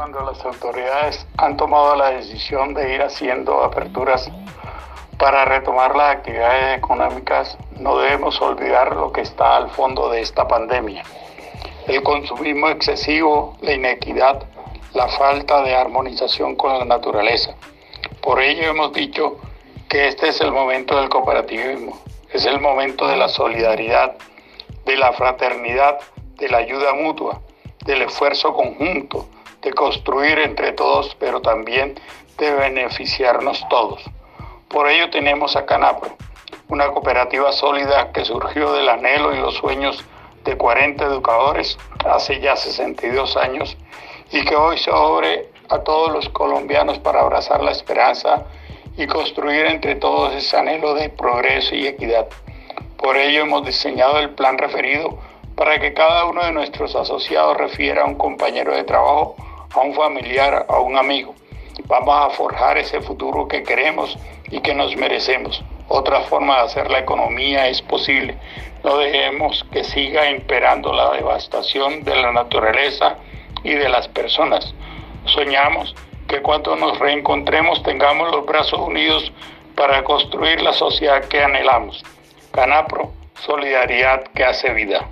cuando las autoridades han tomado la decisión de ir haciendo aperturas para retomar las actividades económicas, no debemos olvidar lo que está al fondo de esta pandemia. El consumismo excesivo, la inequidad, la falta de armonización con la naturaleza. Por ello hemos dicho que este es el momento del cooperativismo, es el momento de la solidaridad, de la fraternidad, de la ayuda mutua, del esfuerzo conjunto, de construir entre todos, pero también de beneficiarnos todos. Por ello tenemos a Canapro, una cooperativa sólida que surgió del anhelo y los sueños de 40 educadores hace ya 62 años y que hoy se abre a todos los colombianos para abrazar la esperanza y construir entre todos ese anhelo de progreso y equidad. Por ello hemos diseñado el plan referido para que cada uno de nuestros asociados refiera a un compañero de trabajo, a un familiar, a un amigo. Vamos a forjar ese futuro que queremos y que nos merecemos. Otra forma de hacer la economía es posible. No dejemos que siga imperando la devastación de la naturaleza y de las personas. Soñamos que cuando nos reencontremos tengamos los brazos unidos para construir la sociedad que anhelamos. Canapro, solidaridad que hace vida.